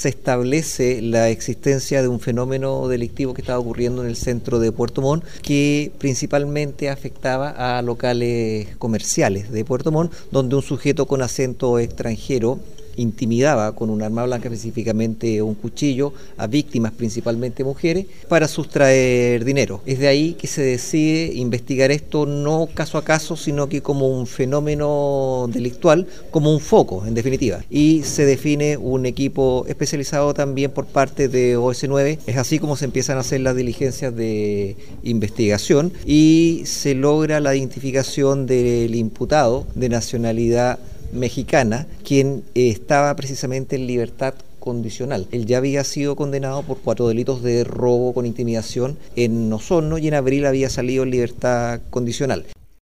se establece la existencia de un fenómeno delictivo que estaba ocurriendo en el centro de Puerto Montt, que principalmente afectaba a locales comerciales de Puerto Montt, donde un sujeto con acento extranjero intimidaba con un arma blanca, específicamente un cuchillo, a víctimas, principalmente mujeres, para sustraer dinero. Es de ahí que se decide investigar esto no caso a caso, sino que como un fenómeno delictual, como un foco, en definitiva. Y se define un equipo especializado también por parte de OS9. Es así como se empiezan a hacer las diligencias de investigación y se logra la identificación del imputado de nacionalidad mexicana, quien estaba precisamente en libertad condicional. Él ya había sido condenado por cuatro delitos de robo con intimidación en Osorno y en abril había salido en libertad condicional.